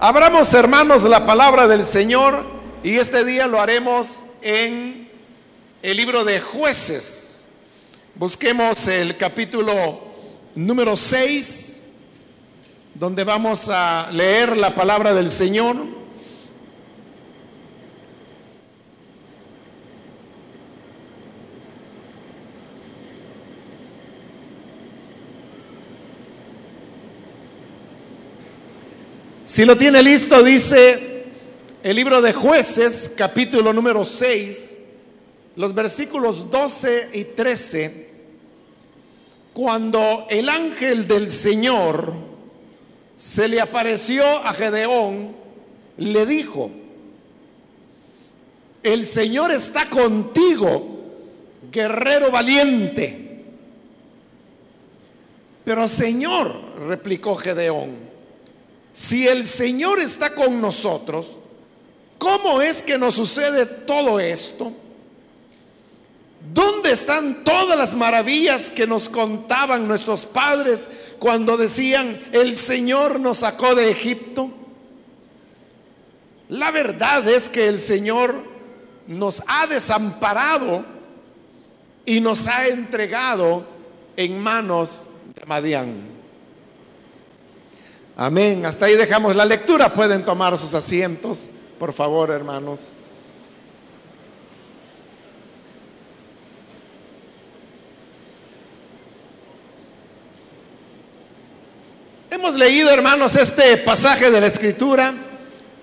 Abramos, hermanos, la palabra del Señor y este día lo haremos en el libro de jueces. Busquemos el capítulo número 6, donde vamos a leer la palabra del Señor. Si lo tiene listo, dice el libro de jueces, capítulo número 6, los versículos 12 y 13, cuando el ángel del Señor se le apareció a Gedeón, le dijo, el Señor está contigo, guerrero valiente. Pero Señor, replicó Gedeón, si el Señor está con nosotros, ¿cómo es que nos sucede todo esto? ¿Dónde están todas las maravillas que nos contaban nuestros padres cuando decían, el Señor nos sacó de Egipto? La verdad es que el Señor nos ha desamparado y nos ha entregado en manos de Madián. Amén. Hasta ahí dejamos la lectura. Pueden tomar sus asientos, por favor, hermanos. Hemos leído, hermanos, este pasaje de la Escritura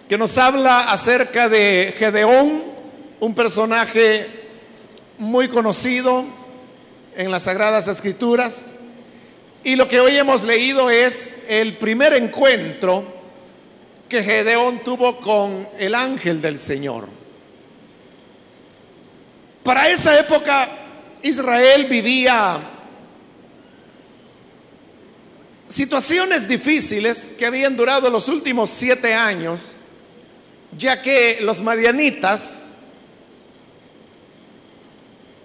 que nos habla acerca de Gedeón, un personaje muy conocido en las Sagradas Escrituras. Y lo que hoy hemos leído es el primer encuentro que Gedeón tuvo con el ángel del Señor. Para esa época Israel vivía situaciones difíciles que habían durado los últimos siete años, ya que los madianitas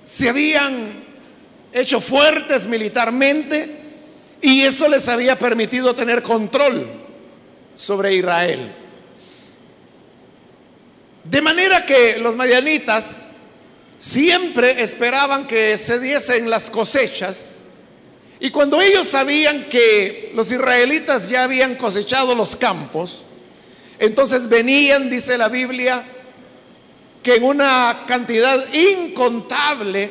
se habían hecho fuertes militarmente y eso les había permitido tener control sobre Israel. De manera que los madianitas siempre esperaban que se diesen las cosechas y cuando ellos sabían que los israelitas ya habían cosechado los campos, entonces venían, dice la Biblia, que en una cantidad incontable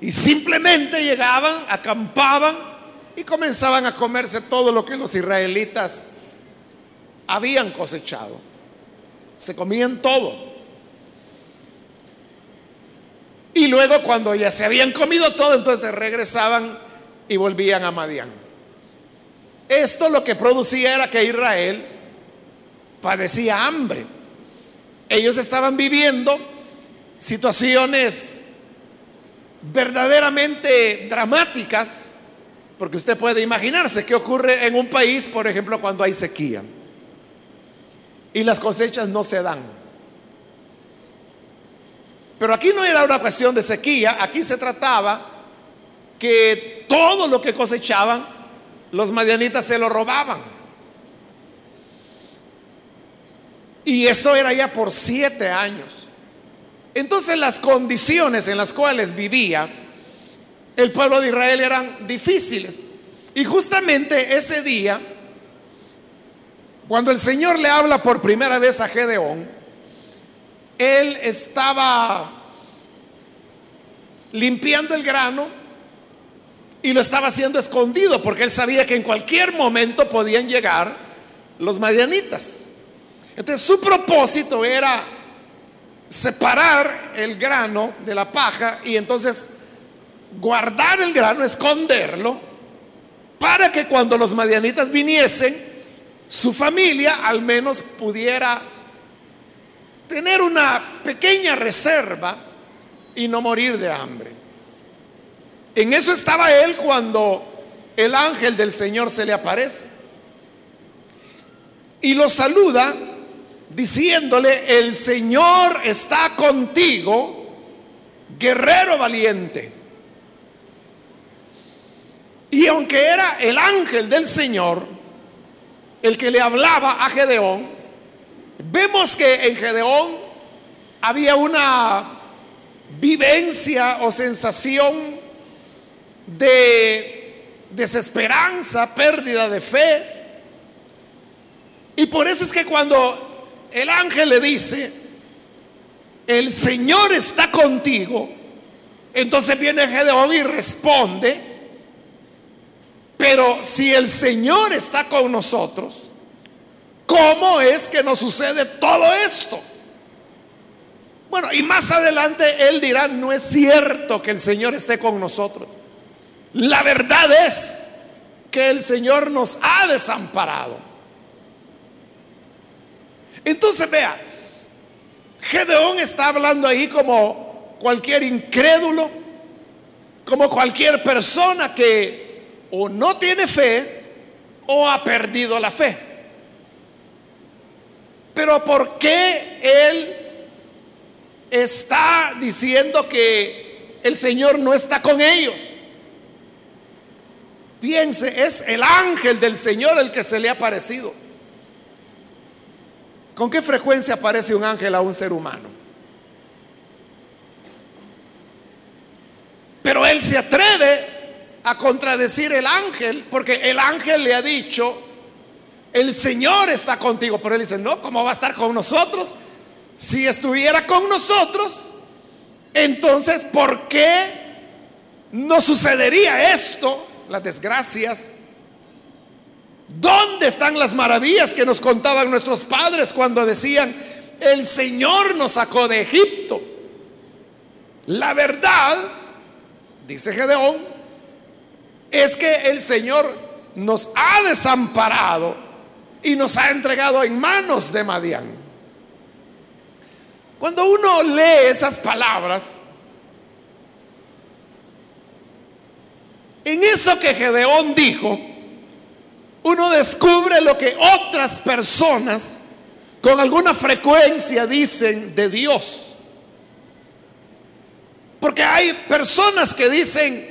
y simplemente llegaban, acampaban y comenzaban a comerse todo lo que los israelitas habían cosechado. Se comían todo. Y luego cuando ya se habían comido todo, entonces regresaban y volvían a Madián. Esto lo que producía era que Israel padecía hambre. Ellos estaban viviendo situaciones verdaderamente dramáticas, porque usted puede imaginarse qué ocurre en un país, por ejemplo, cuando hay sequía y las cosechas no se dan. Pero aquí no era una cuestión de sequía, aquí se trataba que todo lo que cosechaban, los madianitas se lo robaban. Y esto era ya por siete años. Entonces las condiciones en las cuales vivía el pueblo de Israel eran difíciles. Y justamente ese día, cuando el Señor le habla por primera vez a Gedeón, él estaba limpiando el grano y lo estaba haciendo escondido porque él sabía que en cualquier momento podían llegar los madianitas. Entonces su propósito era separar el grano de la paja y entonces guardar el grano, esconderlo, para que cuando los madianitas viniesen, su familia al menos pudiera tener una pequeña reserva y no morir de hambre. En eso estaba él cuando el ángel del Señor se le aparece. Y lo saluda diciéndole, el Señor está contigo, guerrero valiente. Y aunque era el ángel del Señor, el que le hablaba a Gedeón, vemos que en Gedeón había una vivencia o sensación de desesperanza, pérdida de fe. Y por eso es que cuando el ángel le dice, el Señor está contigo, entonces viene Gedeón y responde, pero si el Señor está con nosotros, ¿cómo es que nos sucede todo esto? Bueno, y más adelante él dirá, no es cierto que el Señor esté con nosotros. La verdad es que el Señor nos ha desamparado. Entonces vea, Gedeón está hablando ahí como cualquier incrédulo, como cualquier persona que o no tiene fe o ha perdido la fe. Pero ¿por qué él está diciendo que el Señor no está con ellos? Piense, es el ángel del Señor el que se le ha aparecido. ¿Con qué frecuencia aparece un ángel a un ser humano? Pero él se atreve a contradecir el ángel porque el ángel le ha dicho, el Señor está contigo. Pero él dice, no, ¿cómo va a estar con nosotros? Si estuviera con nosotros, entonces, ¿por qué no sucedería esto? Las desgracias ¿Dónde están las maravillas que nos contaban nuestros padres cuando decían, el Señor nos sacó de Egipto? La verdad, dice Gedeón, es que el Señor nos ha desamparado y nos ha entregado en manos de Madián. Cuando uno lee esas palabras, en eso que Gedeón dijo, uno descubre lo que otras personas con alguna frecuencia dicen de Dios. Porque hay personas que dicen,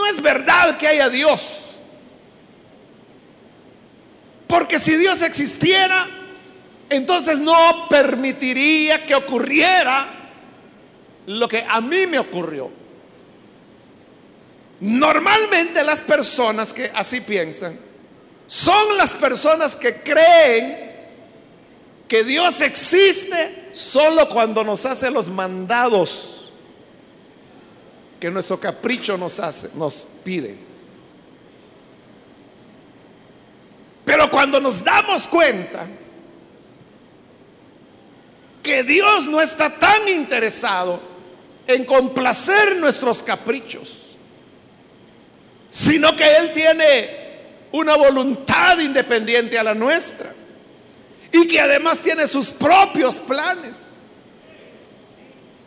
no es verdad que haya Dios. Porque si Dios existiera, entonces no permitiría que ocurriera lo que a mí me ocurrió. Normalmente las personas que así piensan son las personas que creen que Dios existe solo cuando nos hace los mandados que nuestro capricho nos hace, nos pide. Pero cuando nos damos cuenta que Dios no está tan interesado en complacer nuestros caprichos, sino que Él tiene una voluntad independiente a la nuestra y que además tiene sus propios planes.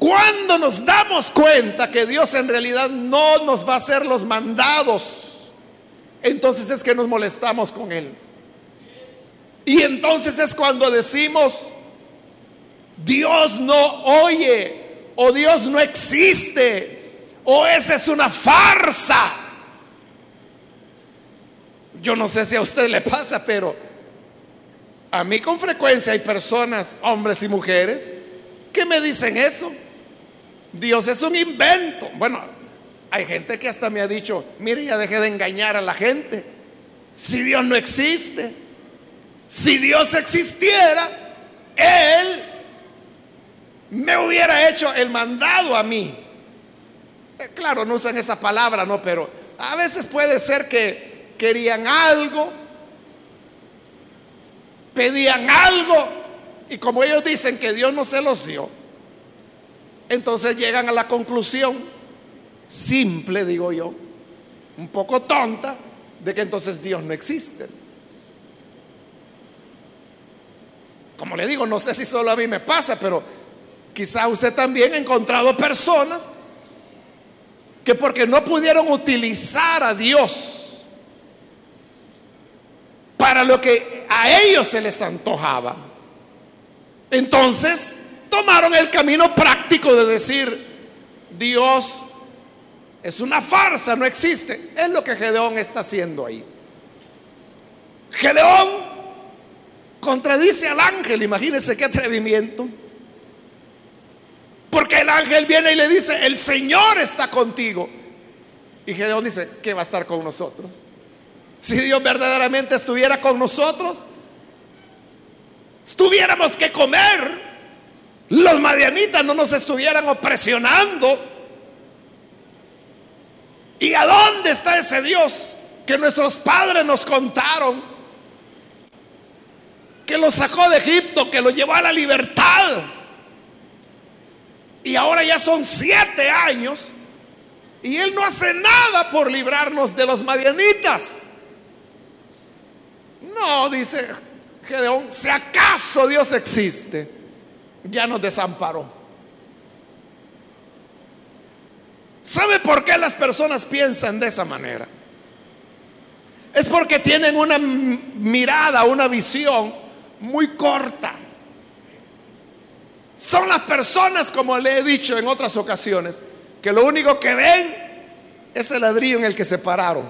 Cuando nos damos cuenta que Dios en realidad no nos va a hacer los mandados, entonces es que nos molestamos con Él. Y entonces es cuando decimos, Dios no oye, o Dios no existe, o esa es una farsa. Yo no sé si a usted le pasa, pero a mí con frecuencia hay personas, hombres y mujeres, que me dicen eso. Dios es un invento. Bueno, hay gente que hasta me ha dicho, mire, ya dejé de engañar a la gente. Si Dios no existe, si Dios existiera, Él me hubiera hecho el mandado a mí. Eh, claro, no usan esa palabra, no, pero a veces puede ser que querían algo, pedían algo, y como ellos dicen que Dios no se los dio, entonces llegan a la conclusión, simple digo yo, un poco tonta, de que entonces Dios no existe. Como le digo, no sé si solo a mí me pasa, pero quizá usted también ha encontrado personas que porque no pudieron utilizar a Dios para lo que a ellos se les antojaba. Entonces tomaron el camino práctico de decir, Dios es una farsa, no existe. Es lo que Gedeón está haciendo ahí. Gedeón contradice al ángel, imagínense qué atrevimiento. Porque el ángel viene y le dice, el Señor está contigo. Y Gedeón dice, ¿qué va a estar con nosotros? Si Dios verdaderamente estuviera con nosotros, tuviéramos que comer, los madianitas no nos estuvieran opresionando. ¿Y a dónde está ese Dios que nuestros padres nos contaron? Que lo sacó de Egipto, que lo llevó a la libertad. Y ahora ya son siete años y Él no hace nada por librarnos de los madianitas. No, dice Gedeón, si acaso Dios existe, ya nos desamparó. ¿Sabe por qué las personas piensan de esa manera? Es porque tienen una mirada, una visión muy corta. Son las personas, como le he dicho en otras ocasiones, que lo único que ven es el ladrillo en el que se pararon.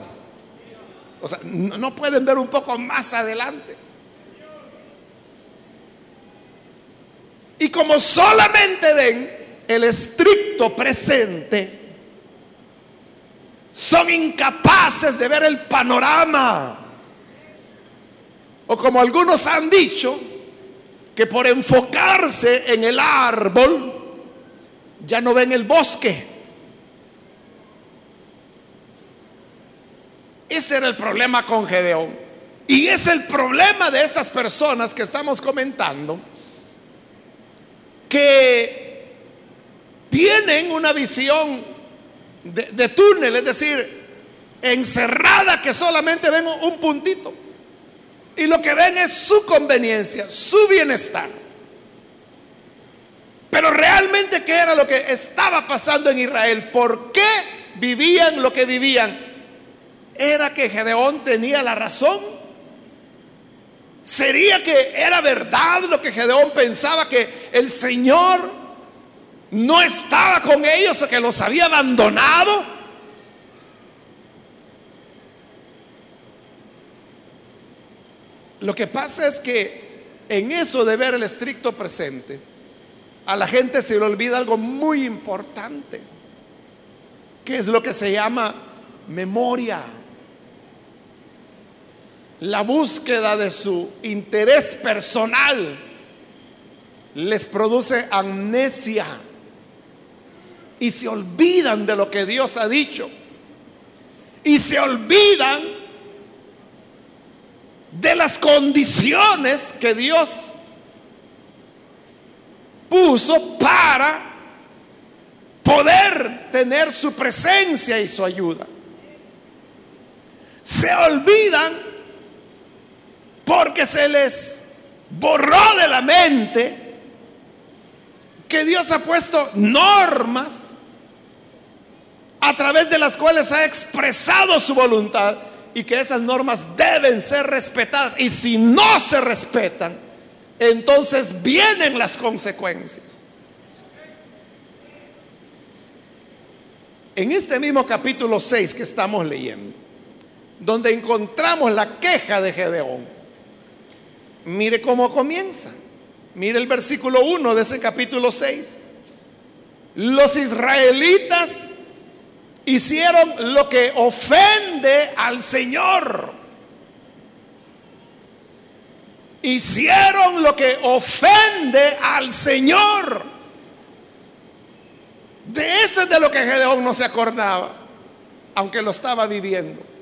O sea, no pueden ver un poco más adelante. Y como solamente ven el estricto presente, son incapaces de ver el panorama. O como algunos han dicho, que por enfocarse en el árbol, ya no ven el bosque. Ese era el problema con Gedeón. Y es el problema de estas personas que estamos comentando que tienen una visión de, túnel, es decir, encerrada que solamente ven un puntito. Y lo que ven es su conveniencia, su bienestar. Pero realmente, ¿qué era lo que estaba pasando en Israel? ¿Por qué vivían lo que vivían? ¿Era que Gedeón tenía la razón? ¿Sería que era verdad lo que Gedeón pensaba que el Señor no estaba con ellos o que los había abandonado? Lo que pasa es que en eso de ver el estricto presente, a la gente se le olvida algo muy importante, que es lo que se llama memoria la búsqueda de su interés personal les produce amnesia y se olvidan de lo que Dios ha dicho y se olvidan de las condiciones que Dios puso para poder tener su presencia y su ayuda. Se olvidan porque se les borró de la mente que Dios ha puesto normas a través de las cuales ha expresado su voluntad y que esas normas deben ser respetadas. Y si no se respetan, entonces vienen las consecuencias. En este mismo capítulo 6 que estamos leyendo, donde encontramos la queja de Gedeón, Mire cómo comienza. Mire el versículo 1 de ese capítulo 6. Los israelitas hicieron lo que ofende al Señor. Hicieron lo que ofende al Señor. De eso es de lo que Gedeón no se acordaba, aunque lo estaba viviendo.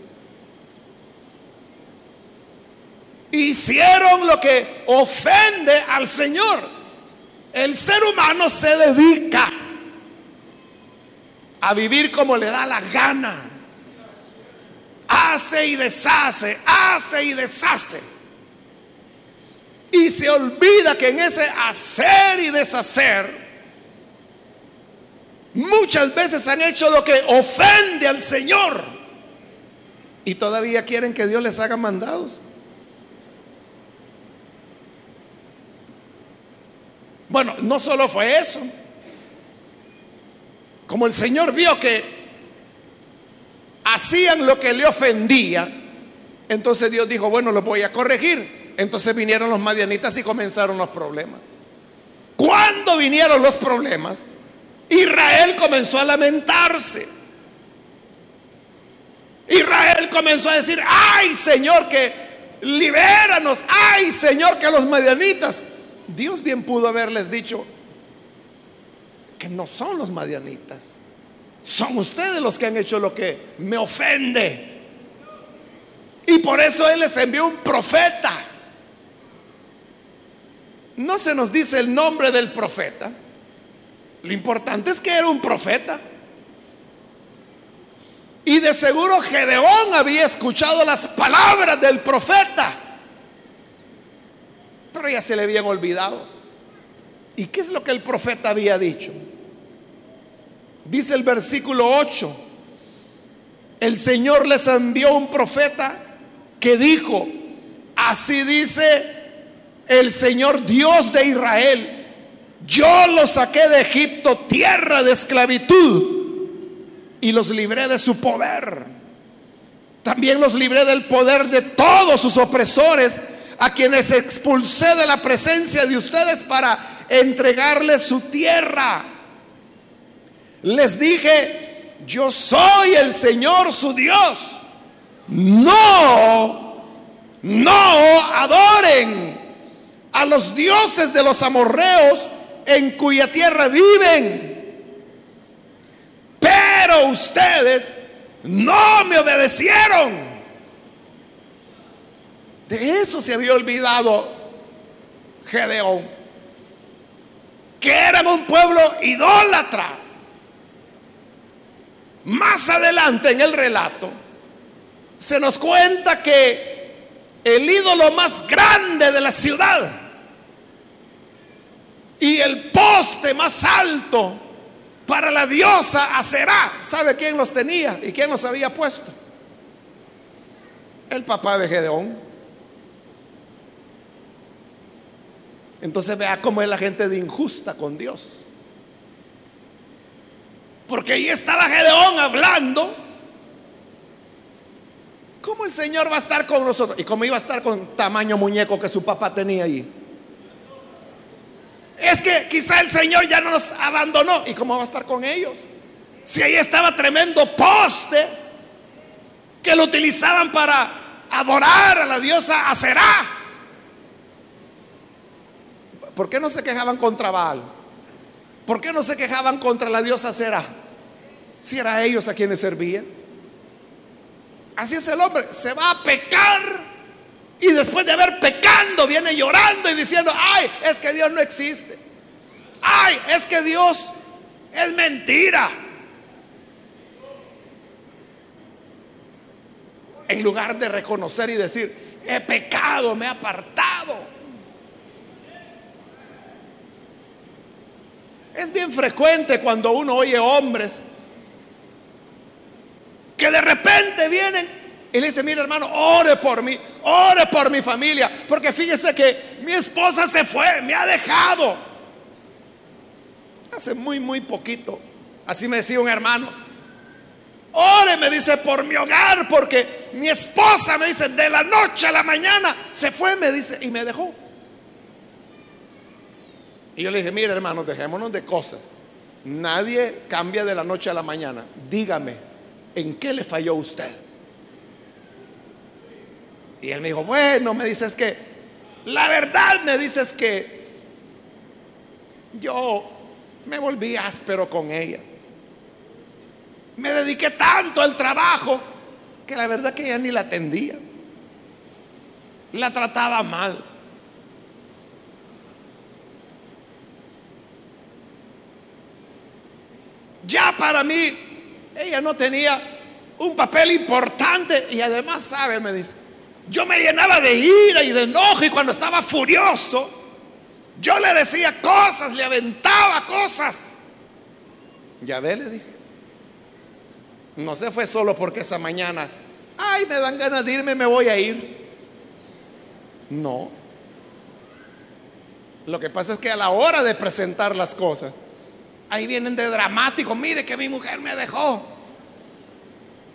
Hicieron lo que ofende al Señor. El ser humano se dedica a vivir como le da la gana. Hace y deshace, hace y deshace. Y se olvida que en ese hacer y deshacer, muchas veces han hecho lo que ofende al Señor. Y todavía quieren que Dios les haga mandados. Bueno, no solo fue eso. Como el Señor vio que hacían lo que le ofendía, Entonces Dios dijo, bueno, lo voy a corregir. Entonces vinieron los madianitas y comenzaron los problemas. Cuando vinieron los problemas, Israel comenzó a lamentarse. Israel comenzó a decir, ay Señor, que libéranos, ay Señor, que los madianitas. Dios bien pudo haberles dicho que no son los madianitas, son ustedes los que han hecho lo que me ofende. Y por eso Él les envió un profeta. No se nos dice el nombre del profeta. Lo importante es que era un profeta. Y de seguro Gedeón había escuchado las palabras del profeta. Ya se le habían olvidado. ¿Y qué es lo que el profeta había dicho? Dice el versículo 8. El Señor les envió un profeta que dijo, así dice el Señor Dios de Israel, yo los saqué de Egipto, tierra de esclavitud, y los libré de su poder. También los libré del poder de todos sus opresores, a quienes expulsé de la presencia de ustedes para entregarles su tierra. Les dije, yo soy el Señor su Dios no, no adoren a los dioses de los amorreos en cuya tierra viven. Pero ustedes no me obedecieron. De eso se había olvidado Gedeón, que eran un pueblo idólatra. Más adelante en el relato, se nos cuenta que el ídolo más grande de la ciudad y el poste más alto para la diosa Aserá, ¿sabe quién los tenía y quién los había puesto? El papá de Gedeón. Entonces vea cómo es la gente de injusta con Dios. Porque ahí estaba Gedeón hablando ¿Cómo el Señor va a estar con nosotros? ¿Y cómo iba a estar con tamaño muñeco que su papá tenía ahí? Es que quizá el Señor ya nos abandonó. ¿Y cómo va a estar con ellos? Si ahí estaba tremendo poste que lo utilizaban para adorar a la diosa Aserá. ¿Por qué no se quejaban contra Baal? ¿Por qué no se quejaban contra la diosa Aserá? Si era ellos a quienes servían. Así es el hombre, se va a pecar y después de haber pecando viene llorando y diciendo, ay, es que Dios no existe. Ay, es que Dios es mentira. En lugar de reconocer y decir, he pecado, me he apartado. Es bien frecuente cuando uno oye hombres que de repente vienen y le dicen, mire hermano, ore por mí, ore por mi familia, porque fíjese que mi esposa se fue, me ha dejado. Hace muy, muy poquito, así me decía un hermano, ore, me dice, por mi hogar, porque mi esposa me dice, de la noche a la mañana se fue, me dice, y me dejó. Y yo le dije, mire hermano, dejémonos de cosas. Nadie cambia de la noche a la mañana. Dígame, ¿en qué le falló usted? Y él me dijo, bueno, me dices que, la verdad me dices que yo me volví áspero con ella. Me dediqué tanto al trabajo que la verdad que ella ni la atendía. La trataba mal. Ya para mí ella no tenía un papel importante y además, sabe, me dice, yo me llenaba de ira y de enojo y cuando estaba furioso, yo le decía cosas, le aventaba cosas. Ya ve, le dije. No se fue solo porque esa mañana, ay, me dan ganas de irme, me voy a ir. No. Lo que pasa es que a la hora de presentar las cosas, Ahí vienen de dramático. Mire que mi mujer me dejó.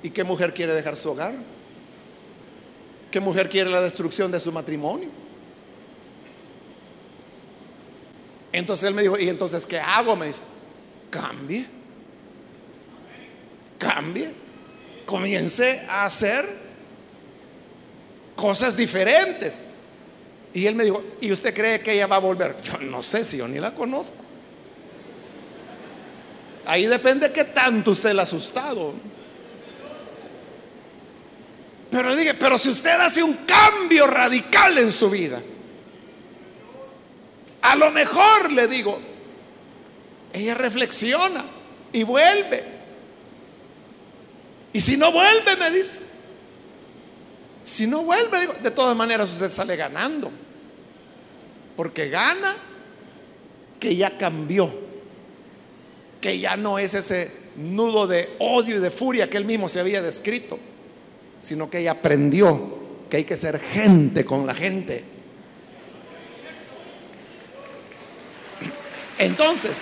¿Y qué mujer quiere dejar su hogar? ¿Qué mujer quiere la destrucción de su matrimonio? Entonces él me dijo, ¿y entonces qué hago? Me dice, cambie. Cambie. Comience a hacer cosas diferentes. Y él me dijo, ¿y usted cree que ella va a volver? Yo no sé si yo ni la conozco. Ahí depende qué tanto usted le ha asustado. Pero dije, pero si usted hace un cambio radical en su vida, a lo mejor le digo, ella reflexiona y vuelve. Y si no vuelve, me dice, si no vuelve, de todas maneras usted sale ganando. Porque gana que ya cambió, que ya no es ese nudo de odio y de furia que él mismo se había descrito sino que ella aprendió que hay que ser gente con la gente. Entonces,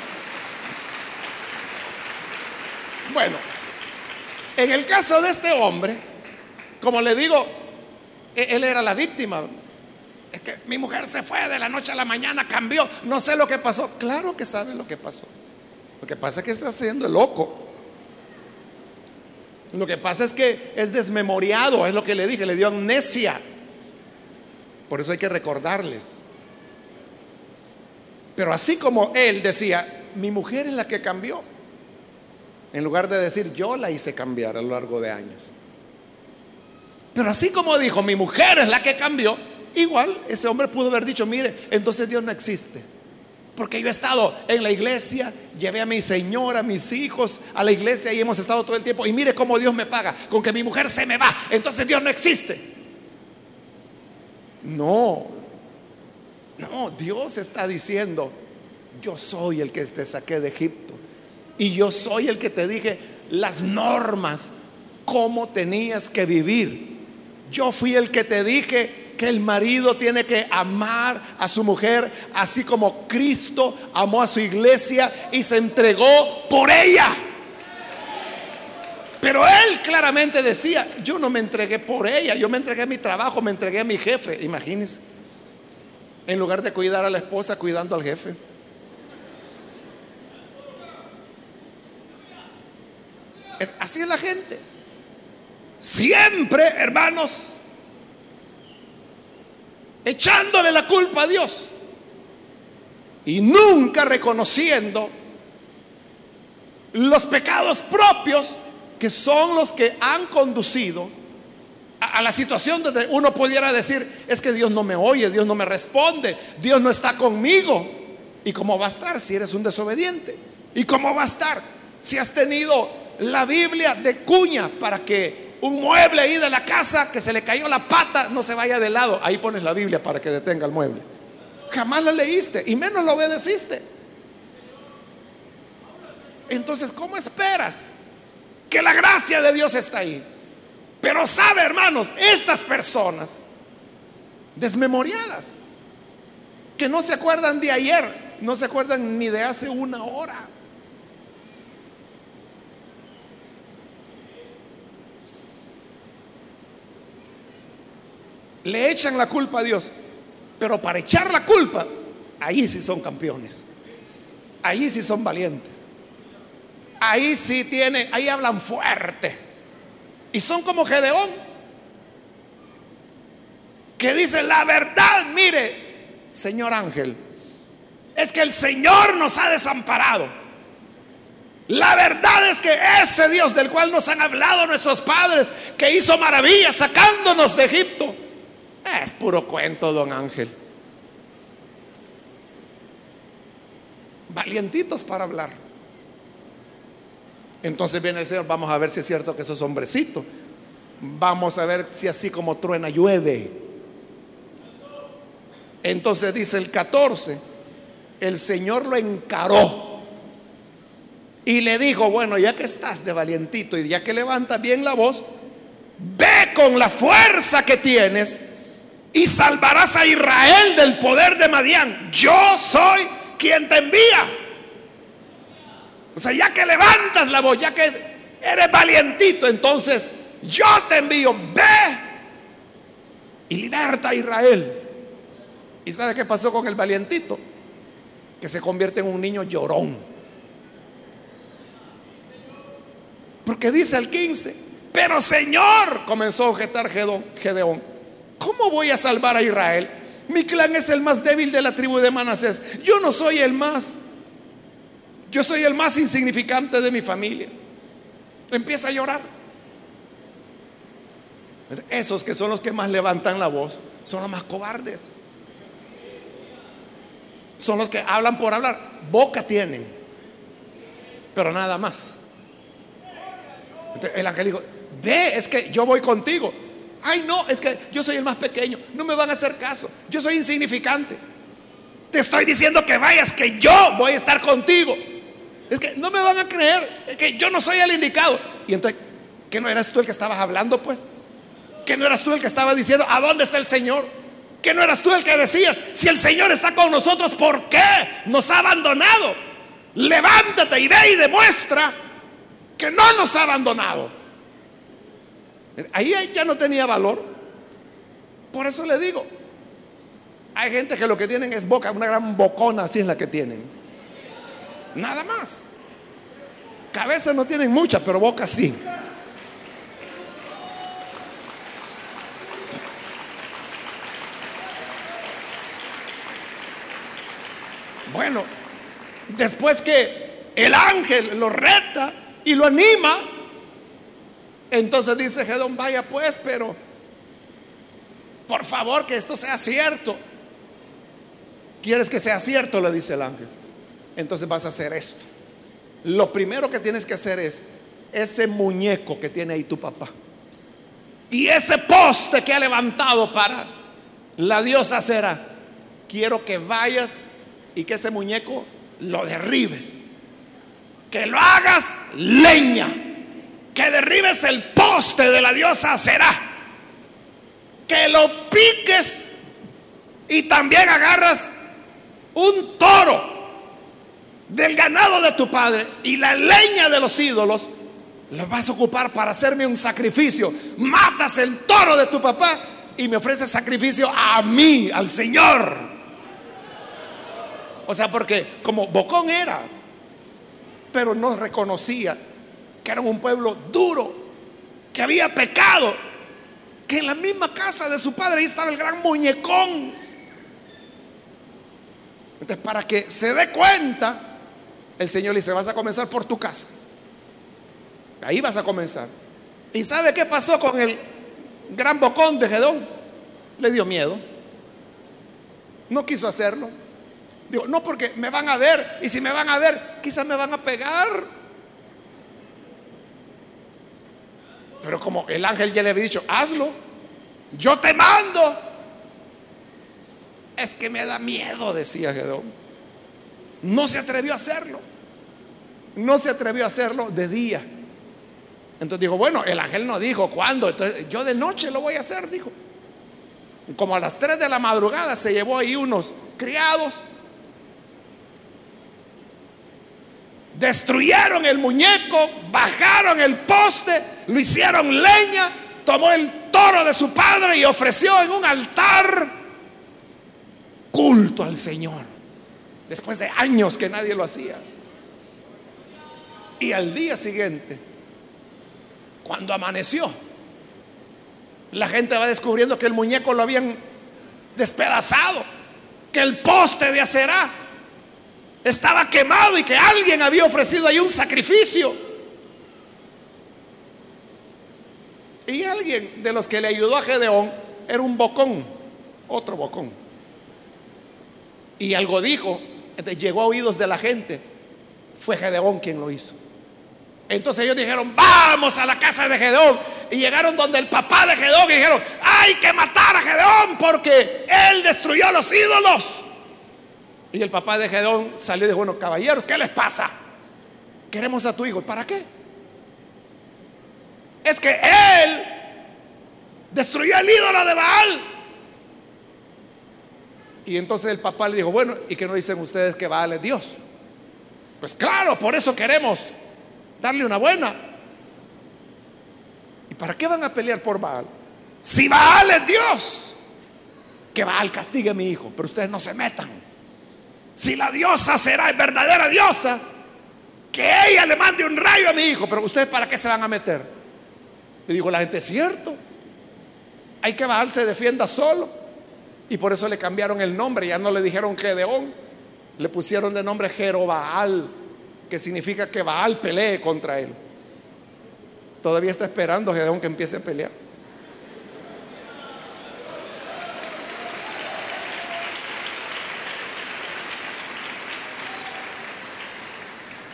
bueno, en el caso de este hombre, como le digo, e-, él era la víctima. Es que mi mujer se fue de la noche a la mañana, cambió, no sé lo que pasó. Claro que sabe lo que pasó. Lo que pasa es que está haciendo el loco. Lo que pasa es que es desmemoriado, es lo que le dije, le dio amnesia. Por eso hay que recordarles. Pero así como él decía, mi mujer es la que cambió, en lugar de decir yo la hice cambiar a lo largo de años. Pero así como dijo, mi mujer es la que cambió, igual ese hombre pudo haber dicho, mire, entonces Dios no existe. Porque yo he estado en la iglesia, llevé a mi señora, a mis hijos a la iglesia y hemos estado todo el tiempo. Y mire cómo Dios me paga, con que mi mujer se me va. Entonces Dios no existe. No, no, Dios está diciendo, yo soy el que te saqué de Egipto. Y yo soy el que te dije las normas, cómo tenías que vivir. Yo fui el que te dije que el marido tiene que amar a su mujer así como Cristo amó a su iglesia y se entregó por ella. Pero él claramente decía, yo no me entregué por ella, yo me entregué a mi trabajo, me entregué a mi jefe, imagínense. En lugar de cuidar a la esposa, cuidando al jefe. Así es la gente. Siempre, hermanos, echándole la culpa a Dios y nunca reconociendo los pecados propios que son los que han conducido a, la situación donde uno pudiera decir, es que Dios no me oye, Dios no me responde, Dios no está conmigo. ¿Y cómo va a estar si eres un desobediente? ¿Y cómo va a estar si has tenido la Biblia de cuña para que un mueble ahí de la casa que se le cayó la pata, no se vaya de lado. Ahí pones la Biblia para que detenga el mueble. Jamás la leíste y menos lo obedeciste. Entonces, ¿cómo esperas que la gracia de Dios está ahí? Pero sabe, hermanos, estas personas desmemoriadas, que no se acuerdan de ayer, no se acuerdan ni de hace una hora. Le echan la culpa a Dios. Pero para echar la culpa, ahí sí son campeones. Ahí sí son valientes. Ahí sí tiene, ahí hablan fuerte. Y son como Gedeón. Que dice la verdad, mire, señor ángel, es que el Señor nos ha desamparado. La verdad es que ese Dios del cual nos han hablado nuestros padres, que hizo maravillas sacándonos de Egipto, es puro cuento, don Ángel. Valientitos para hablar. Entonces viene el Señor, vamos a ver si es cierto que esos hombrecitos. Vamos a ver si así como truena llueve. Entonces dice el 14, el Señor lo encaró y le dijo, bueno, ya que estás de valientito y ya que levantas bien la voz, ve con la fuerza que tienes y salvarás a Israel del poder de Madián. Yo soy quien te envía. O sea, ya que levantas la voz, ya que eres valientito, entonces yo te envío, ve y liberta a Israel. ¿Y sabe qué pasó con el valientito? Que se convierte en un niño llorón. Porque dice el 15, pero Señor, comenzó a objetar Gedeón, ¿cómo voy a salvar a Israel? Mi clan es el más débil de la tribu de Manasés. Yo no soy el más. Yo soy el más insignificante de mi familia. Empieza a llorar. Esos que son los que más levantan la voz son los más cobardes. Son los que hablan por hablar. Boca tienen, pero nada más. el ángel dijo, ve, es que yo voy contigo. Ay, no, es que yo soy el más pequeño. No me van a hacer caso. Yo soy insignificante. Te estoy diciendo que vayas, que yo voy a estar contigo. Es que no me van a creer, es que yo no soy el indicado. Y entonces, ¿qué no eras tú el que estabas hablando, pues? que no eras tú el que estaba diciendo, ¿a dónde está el Señor? Que no eras tú el que decías, si el Señor está con nosotros, ¿por qué nos ha abandonado? Levántate y ve y demuestra que no nos ha abandonado. Ahí ya no tenía valor. Por eso le digo, hay gente que lo que tienen es boca, una gran bocona, así es la que tienen. Nada más. Cabeza no tienen mucha, pero boca sí. Bueno, después que el ángel lo reta y lo anima, entonces dice Gedón, vaya pues, pero por favor que esto sea cierto. ¿Quieres que sea cierto? Le dice el ángel. Entonces vas a hacer esto. Lo primero que tienes que hacer es ese muñeco que tiene ahí tu papá. Y ese poste que ha levantado para la diosa será. Quiero que vayas y que ese muñeco lo derribes. Que lo hagas leña. Que derribes el poste de la diosa será. Que lo piques y también agarras un toro del ganado de tu padre y la leña de los ídolos, lo vas a ocupar para hacerme un sacrificio. Matas el toro de tu papá y me ofreces sacrificio a mí, al Señor. O sea, porque como Bocón era, pero no reconocía que era un pueblo duro, que había pecado, que en la misma casa de su padre ahí estaba el gran muñecón. Entonces, para que se dé cuenta, el Señor le dice, vas a comenzar por tu casa. Ahí vas a comenzar. ¿Y sabe qué pasó con el gran bocón de Gedón? Le dio miedo. No quiso hacerlo. Digo, no porque me van a ver y si me van a ver, quizás me van a pegar. Pero como el ángel ya le había dicho, hazlo, yo te mando. Es que me da miedo, decía Gedón. No se atrevió a hacerlo. No se atrevió a hacerlo de día. Entonces dijo, bueno, el ángel no dijo cuándo. Entonces yo de noche lo voy a hacer, dijo. Como a las 3 de la madrugada se llevó ahí unos criados Destruyeron el muñeco, bajaron el poste, lo hicieron leña, tomó el toro de su padre y ofreció en un altar culto al Señor. Después de años que nadie lo hacía. Y al día siguiente, cuando amaneció, la gente va descubriendo que el muñeco lo habían despedazado, que el poste de acerá estaba quemado y que alguien había ofrecido ahí un sacrificio. Y alguien de los que le ayudó a Gedeón era un bocón, otro bocón. Y algo dijo, llegó a oídos de la gente. Fue Gedeón quien lo hizo. Entonces ellos dijeron, vamos a la casa de Gedeón. Y llegaron donde el papá de Gedeón y dijeron, hay que matar a Gedeón porque él destruyó los ídolos. Y el papá de Gedón salió y dijo, bueno, caballeros, ¿qué les pasa? Queremos a tu hijo. ¿Para qué? Es que él destruyó el ídolo de Baal. Y entonces el papá le dijo, bueno, ¿y qué no dicen ustedes que Baal es Dios? Pues claro, por eso queremos darle una buena. ¿Y para qué van a pelear por Baal? Si Baal es Dios. que Baal castigue a mi hijo, pero ustedes no se metan. Si la diosa será verdadera diosa, que ella le mande un rayo a mi hijo, pero ustedes para qué se van a meter. Y dijo la gente, es cierto, hay que Baal se defienda solo. Y por eso le cambiaron el nombre, ya no le dijeron Gedeón, le pusieron de nombre Jerobaal, que significa que Baal pelee contra él. Todavía está esperando Gedeón que empiece a pelear.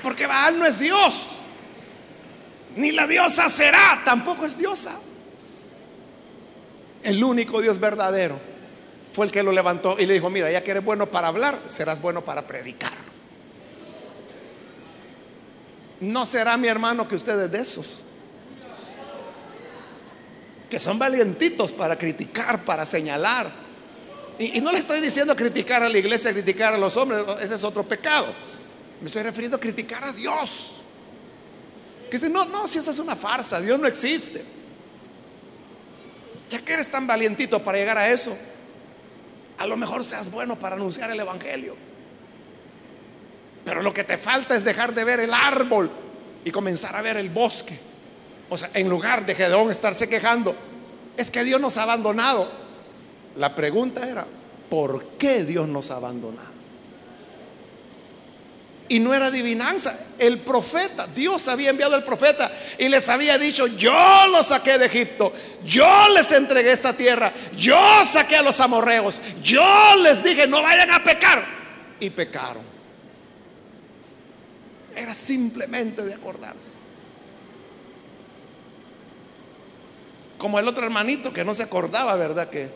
Porque Baal no es Dios. Ni la diosa será, tampoco es diosa. El único Dios verdadero fue el que lo levantó y le dijo, mira, ya que eres bueno para hablar, serás bueno para predicar. No será mi hermano que ustedes de esos, que son valientitos para criticar, para señalar. Y, y no le estoy diciendo criticar a la iglesia, criticar a los hombres, ese es otro pecado. Me estoy refiriendo a criticar a Dios. Que dice, no, no, si esa es una farsa, Dios no existe. Ya que eres tan valientito para llegar a eso, a lo mejor seas bueno para anunciar el Evangelio. Pero lo que te falta es dejar de ver el árbol y comenzar a ver el bosque. O sea, en lugar de Gedeón estarse quejando, es que Dios nos ha abandonado. La pregunta era, ¿por qué Dios nos ha abandonado? Y no era adivinanza. El profeta, Dios había enviado al profeta y les había dicho, yo los saqué de Egipto, yo les entregué esta tierra, yo saqué a los amorreos, yo les dije, no vayan a pecar. Y pecaron. Era simplemente de acordarse. Como el otro hermanito que no se acordaba, ¿verdad? Que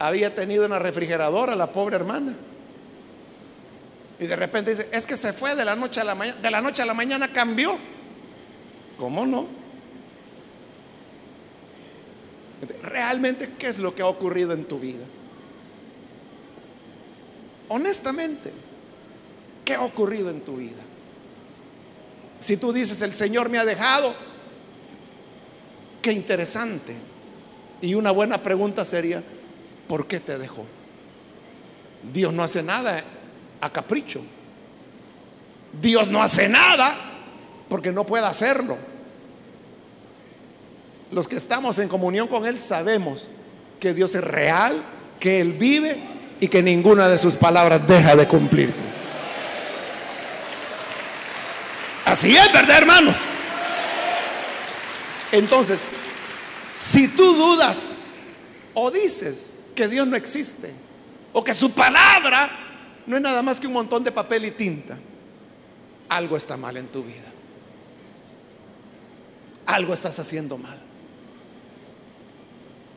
había tenido una refrigeradora la pobre hermana. Y de repente dice, es que se fue de la noche a la mañana, de la noche a la mañana cambió. ¿Cómo no? Realmente, ¿qué es lo que ha ocurrido en tu vida? Honestamente, ¿qué ha ocurrido en tu vida? Si tú dices, el Señor me ha dejado, qué interesante. Y una buena pregunta sería, ¿por qué te dejó? Dios no hace nada a capricho. Dios no hace nada porque no puede hacerlo. Los que estamos en comunión con Él sabemos que Dios es real, que Él vive y que ninguna de sus palabras deja de cumplirse. Así es, ¿verdad, hermanos? Entonces, si tú dudas o dices que Dios no existe o que su palabra no es nada más que un montón de papel y tinta. Algo está mal en tu vida. Algo estás haciendo mal.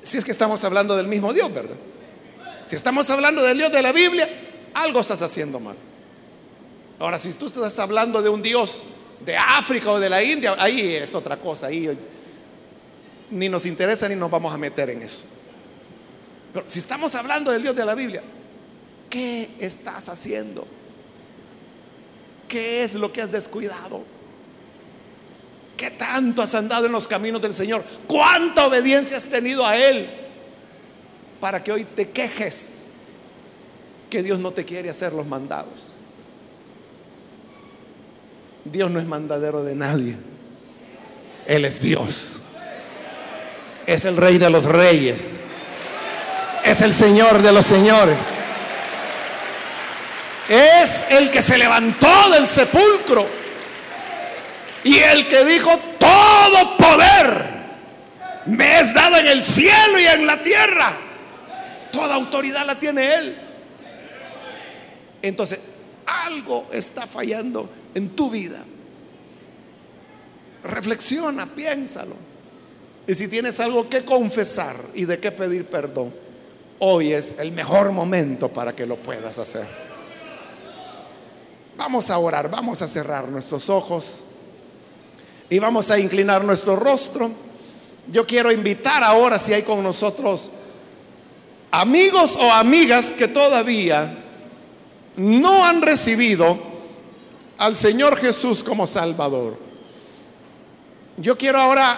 Si es que estamos hablando del mismo Dios, ¿verdad? Si estamos hablando del Dios de la Biblia, algo estás haciendo mal. Ahora, si tú estás hablando de un Dios de África o de la India, ahí es otra cosa. Ahí ni nos interesa ni nos vamos a meter en eso. Pero si estamos hablando del Dios de la Biblia, ¿Qué estás haciendo? ¿Qué es lo que has descuidado? ¿Qué tanto has andado en los caminos del Señor? ¿Cuánta obediencia has tenido a Él para que hoy te quejes que Dios no te quiere hacer los mandados? Dios no es mandadero de nadie. Él es Dios. Es el rey de los reyes. Es el Señor de los señores es el que se levantó del sepulcro y el que dijo, todo poder me es dado en el cielo y en la tierra. Toda autoridad la tiene Él. Entonces, algo está fallando en tu vida. Reflexiona, piénsalo. Y si tienes algo que confesar y de qué pedir perdón, hoy es el mejor momento para que lo puedas hacer. Vamos a orar, vamos a cerrar nuestros ojos y vamos a inclinar nuestro rostro. Yo quiero invitar ahora si hay con nosotros amigos o amigas que todavía no han recibido al Señor Jesús como Salvador. Yo quiero ahora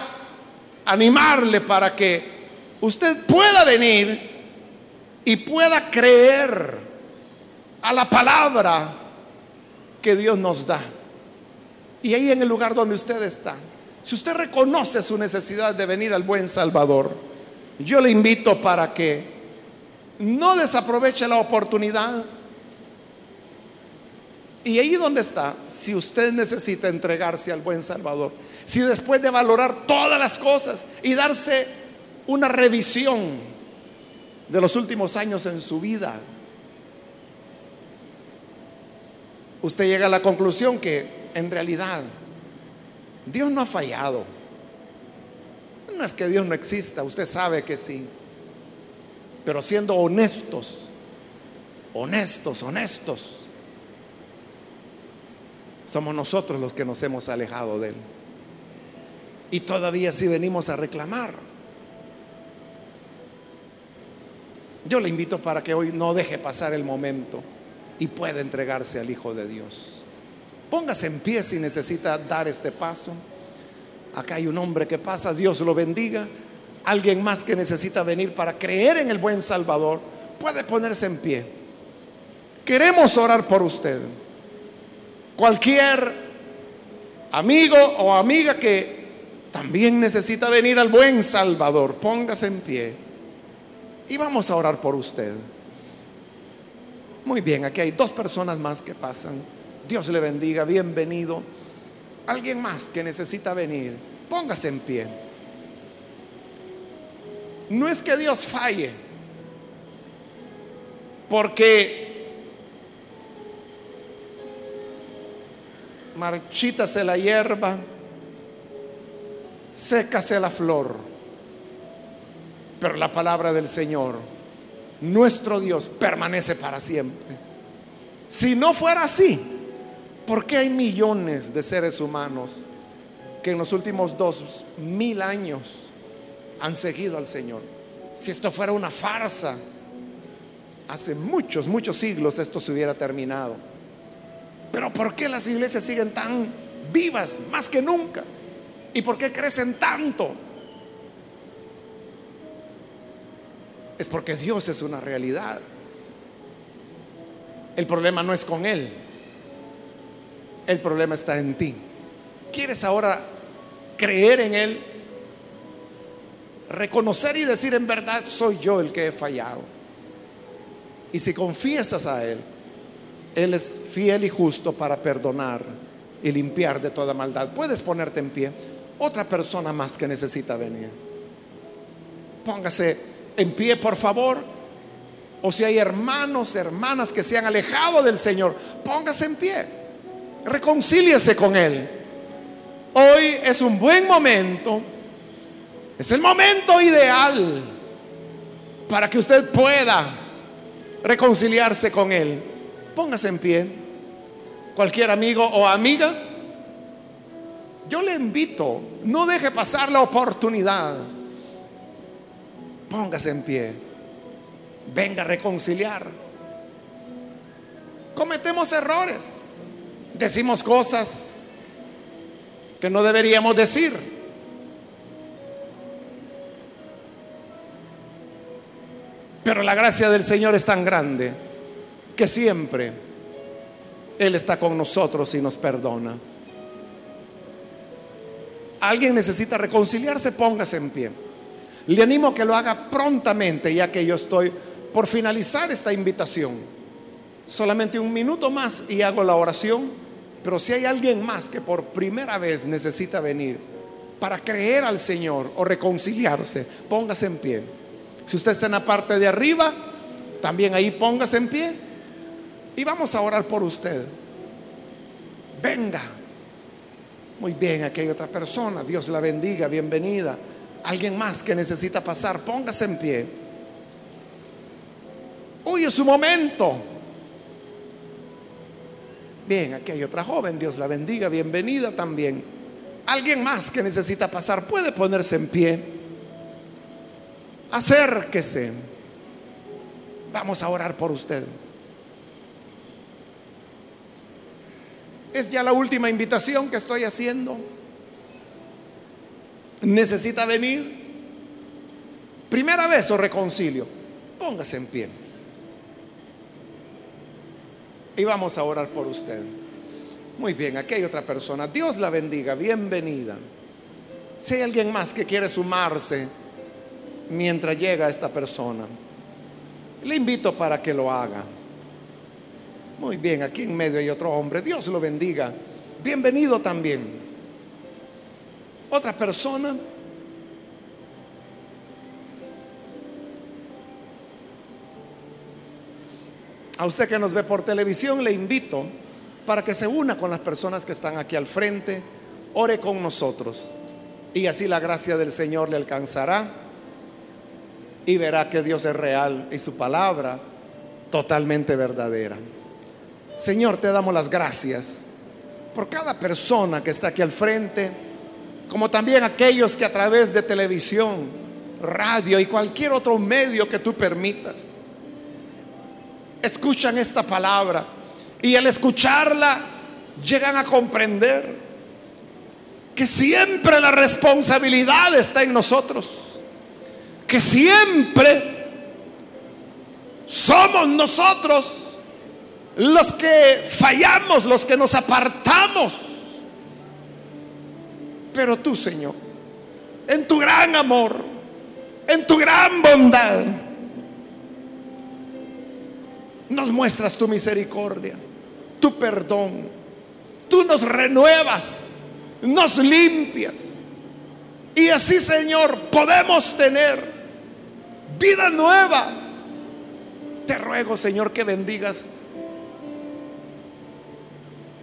animarle para que usted pueda venir y pueda creer a la palabra que Dios nos da. Y ahí en el lugar donde usted está, si usted reconoce su necesidad de venir al buen Salvador, yo le invito para que no desaproveche la oportunidad. Y ahí donde está, si usted necesita entregarse al buen Salvador, si después de valorar todas las cosas y darse una revisión de los últimos años en su vida, usted llega a la conclusión que en realidad Dios no ha fallado. No es que Dios no exista, usted sabe que sí. Pero siendo honestos, honestos, honestos, somos nosotros los que nos hemos alejado de Él. Y todavía sí venimos a reclamar. Yo le invito para que hoy no deje pasar el momento y pueda entregarse al Hijo de Dios. Póngase en pie si necesita dar este paso. Acá hay un hombre que pasa, Dios lo bendiga. Alguien más que necesita venir para creer en el buen Salvador, puede ponerse en pie. Queremos orar por usted. Cualquier amigo o amiga que también necesita venir al buen Salvador, póngase en pie. Y vamos a orar por usted. Muy bien, aquí hay dos personas más que pasan. Dios le bendiga, bienvenido. Alguien más que necesita venir, póngase en pie. No es que Dios falle, porque marchítase la hierba, sécase la flor, pero la palabra del Señor, nuestro Dios, permanece para siempre. Si no fuera así, ¿Por qué hay millones de seres humanos que en los últimos dos mil años han seguido al Señor? Si esto fuera una farsa, hace muchos, muchos siglos esto se hubiera terminado. Pero ¿por qué las iglesias siguen tan vivas más que nunca? ¿Y por qué crecen tanto? Es porque Dios es una realidad. El problema no es con Él, el problema está en ti. ¿Quieres ahora creer en Él? Reconocer y decir en verdad, soy yo el que he fallado. Y si confiesas a Él, Él es fiel y justo para perdonar y limpiar de toda maldad. Puedes ponerte en pie. Otra persona más que necesita venir. Póngase en pie, por favor. O si hay hermanos, hermanas que se han alejado del Señor, póngase en pie reconcíliese con Él. Hoy es un buen momento, es el momento ideal para que usted pueda reconciliarse con Él. Póngase en pie. Cualquier amigo o amiga, yo le invito, no deje pasar la oportunidad. Póngase en pie. Venga a reconciliar. Cometemos errores. Decimos cosas que no deberíamos decir. Pero la gracia del Señor es tan grande que siempre Él está con nosotros y nos perdona. Alguien necesita reconciliarse, póngase en pie. Le animo a que lo haga prontamente, ya que yo estoy por finalizar esta invitación. Solamente un minuto más y hago la oración pero si hay alguien más que por primera vez necesita venir para creer al Señor o reconciliarse, póngase en pie. Si usted está en la parte de arriba, también ahí póngase en pie. Y vamos a orar por usted. Venga. Muy bien, aquí hay otra persona. Dios la bendiga, bienvenida. Alguien más que necesita pasar, póngase en pie. Hoy es su momento. Bien, aquí hay otra joven, Dios la bendiga, bienvenida también. Alguien más que necesita pasar puede ponerse en pie. Acérquese. Vamos a orar por usted. Es ya la última invitación que estoy haciendo. ¿Necesita venir? Primera vez o reconcilio. Póngase en pie. Y vamos a orar por usted. Muy bien, aquí hay otra persona. Dios la bendiga, bienvenida. Si hay alguien más que quiere sumarse mientras llega esta persona, le invito para que lo haga. Muy bien, aquí en medio hay otro hombre. Dios lo bendiga. Bienvenido también. Otra persona. A usted que nos ve por televisión, le invito para que se una con las personas que están aquí al frente, ore con nosotros y así la gracia del Señor le alcanzará y verá que Dios es real y su palabra totalmente verdadera. Señor, te damos las gracias por cada persona que está aquí al frente, como también aquellos que a través de televisión, radio y cualquier otro medio que tú permitas, escuchan esta palabra y al escucharla llegan a comprender que siempre la responsabilidad está en nosotros, que siempre somos nosotros los que fallamos, los que nos apartamos. Pero tú, Señor, en tu gran amor, en tu gran bondad, nos muestras tu misericordia, tu perdón. Tú nos renuevas, nos limpias. Y así, Señor, podemos tener vida nueva. Te ruego, Señor, que bendigas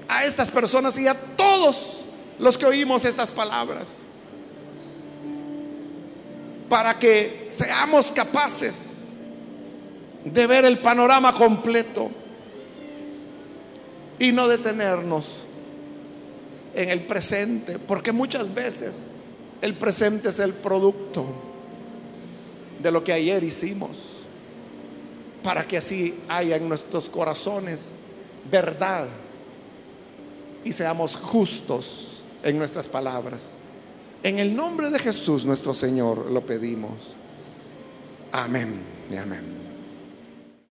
a estas personas y a todos los que oímos estas palabras. Para que seamos capaces de ver el panorama completo y no detenernos en el presente, porque muchas veces el presente es el producto de lo que ayer hicimos, para que así haya en nuestros corazones verdad y seamos justos en nuestras palabras. En el nombre de Jesús nuestro Señor lo pedimos. Amén y amén.